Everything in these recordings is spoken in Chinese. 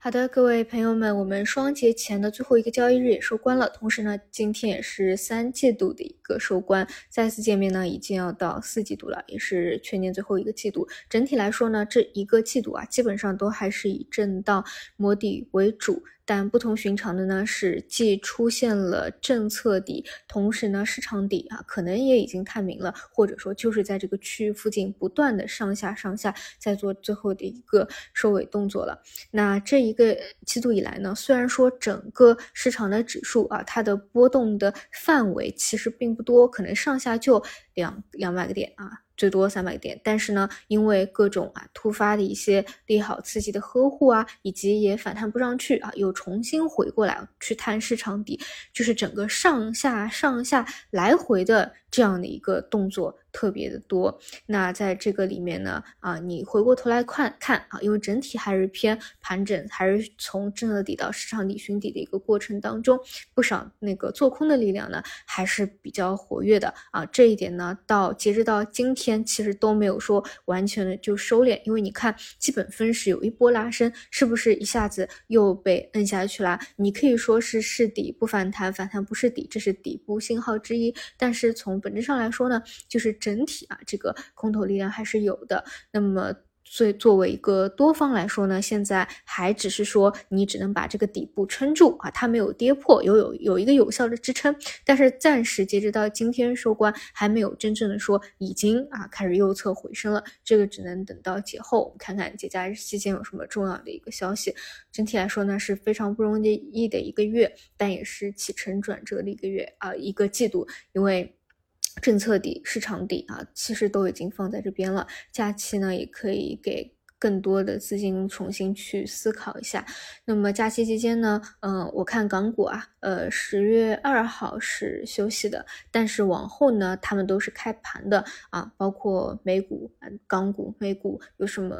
好的，各位朋友们，我们双节前的最后一个交易日也收官了，同时呢，今天也是三季度的一个收官，再次见面呢，已经要到四季度了，也是全年最后一个季度。整体来说呢，这一个季度啊，基本上都还是以震荡摸底为主。但不同寻常的呢是，既出现了政策底，同时呢市场底啊，可能也已经探明了，或者说就是在这个区域附近不断的上下上下，在做最后的一个收尾动作了。那这一个季度以来呢，虽然说整个市场的指数啊，它的波动的范围其实并不多，可能上下就两两百个点啊。最多三百个点，但是呢，因为各种啊突发的一些利好刺激的呵护啊，以及也反弹不上去啊，又重新回过来去探市场底，就是整个上下上下来回的这样的一个动作。特别的多，那在这个里面呢，啊，你回过头来看看啊，因为整体还是偏盘整，还是从政策底到市场底寻底的一个过程当中，不少那个做空的力量呢还是比较活跃的啊。这一点呢，到截止到今天，其实都没有说完全的就收敛，因为你看基本分时有一波拉升，是不是一下子又被摁下去了？你可以说是是底不反弹，反弹不是底，这是底部信号之一。但是从本质上来说呢，就是整体啊，这个空头力量还是有的。那么，所以作为一个多方来说呢，现在还只是说你只能把这个底部撑住啊，它没有跌破，有有有一个有效的支撑。但是暂时截止到今天收官，还没有真正的说已经啊开始右侧回升了。这个只能等到节后，我们看看节假日期间有什么重要的一个消息。整体来说呢，是非常不容易的一个月，但也是起承转折的一个月啊，一个季度，因为。政策底、市场底啊，其实都已经放在这边了。假期呢，也可以给。更多的资金重新去思考一下。那么假期期间呢，嗯，我看港股啊，呃，十月二号是休息的，但是往后呢，他们都是开盘的啊。包括美股、港股、美股有什么，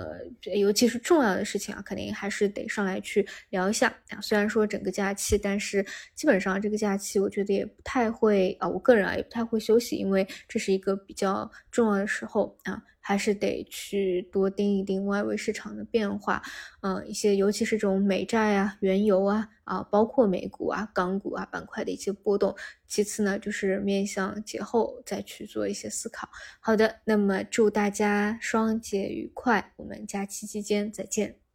尤其是重要的事情啊，肯定还是得上来去聊一下啊。虽然说整个假期，但是基本上这个假期，我觉得也不太会啊，我个人啊也不太会休息，因为这是一个比较重要的时候啊。还是得去多盯一盯外围市场的变化，嗯，一些尤其是这种美债啊、原油啊啊，包括美股啊、港股啊板块的一些波动。其次呢，就是面向节后再去做一些思考。好的，那么祝大家双节愉快，我们假期期间再见。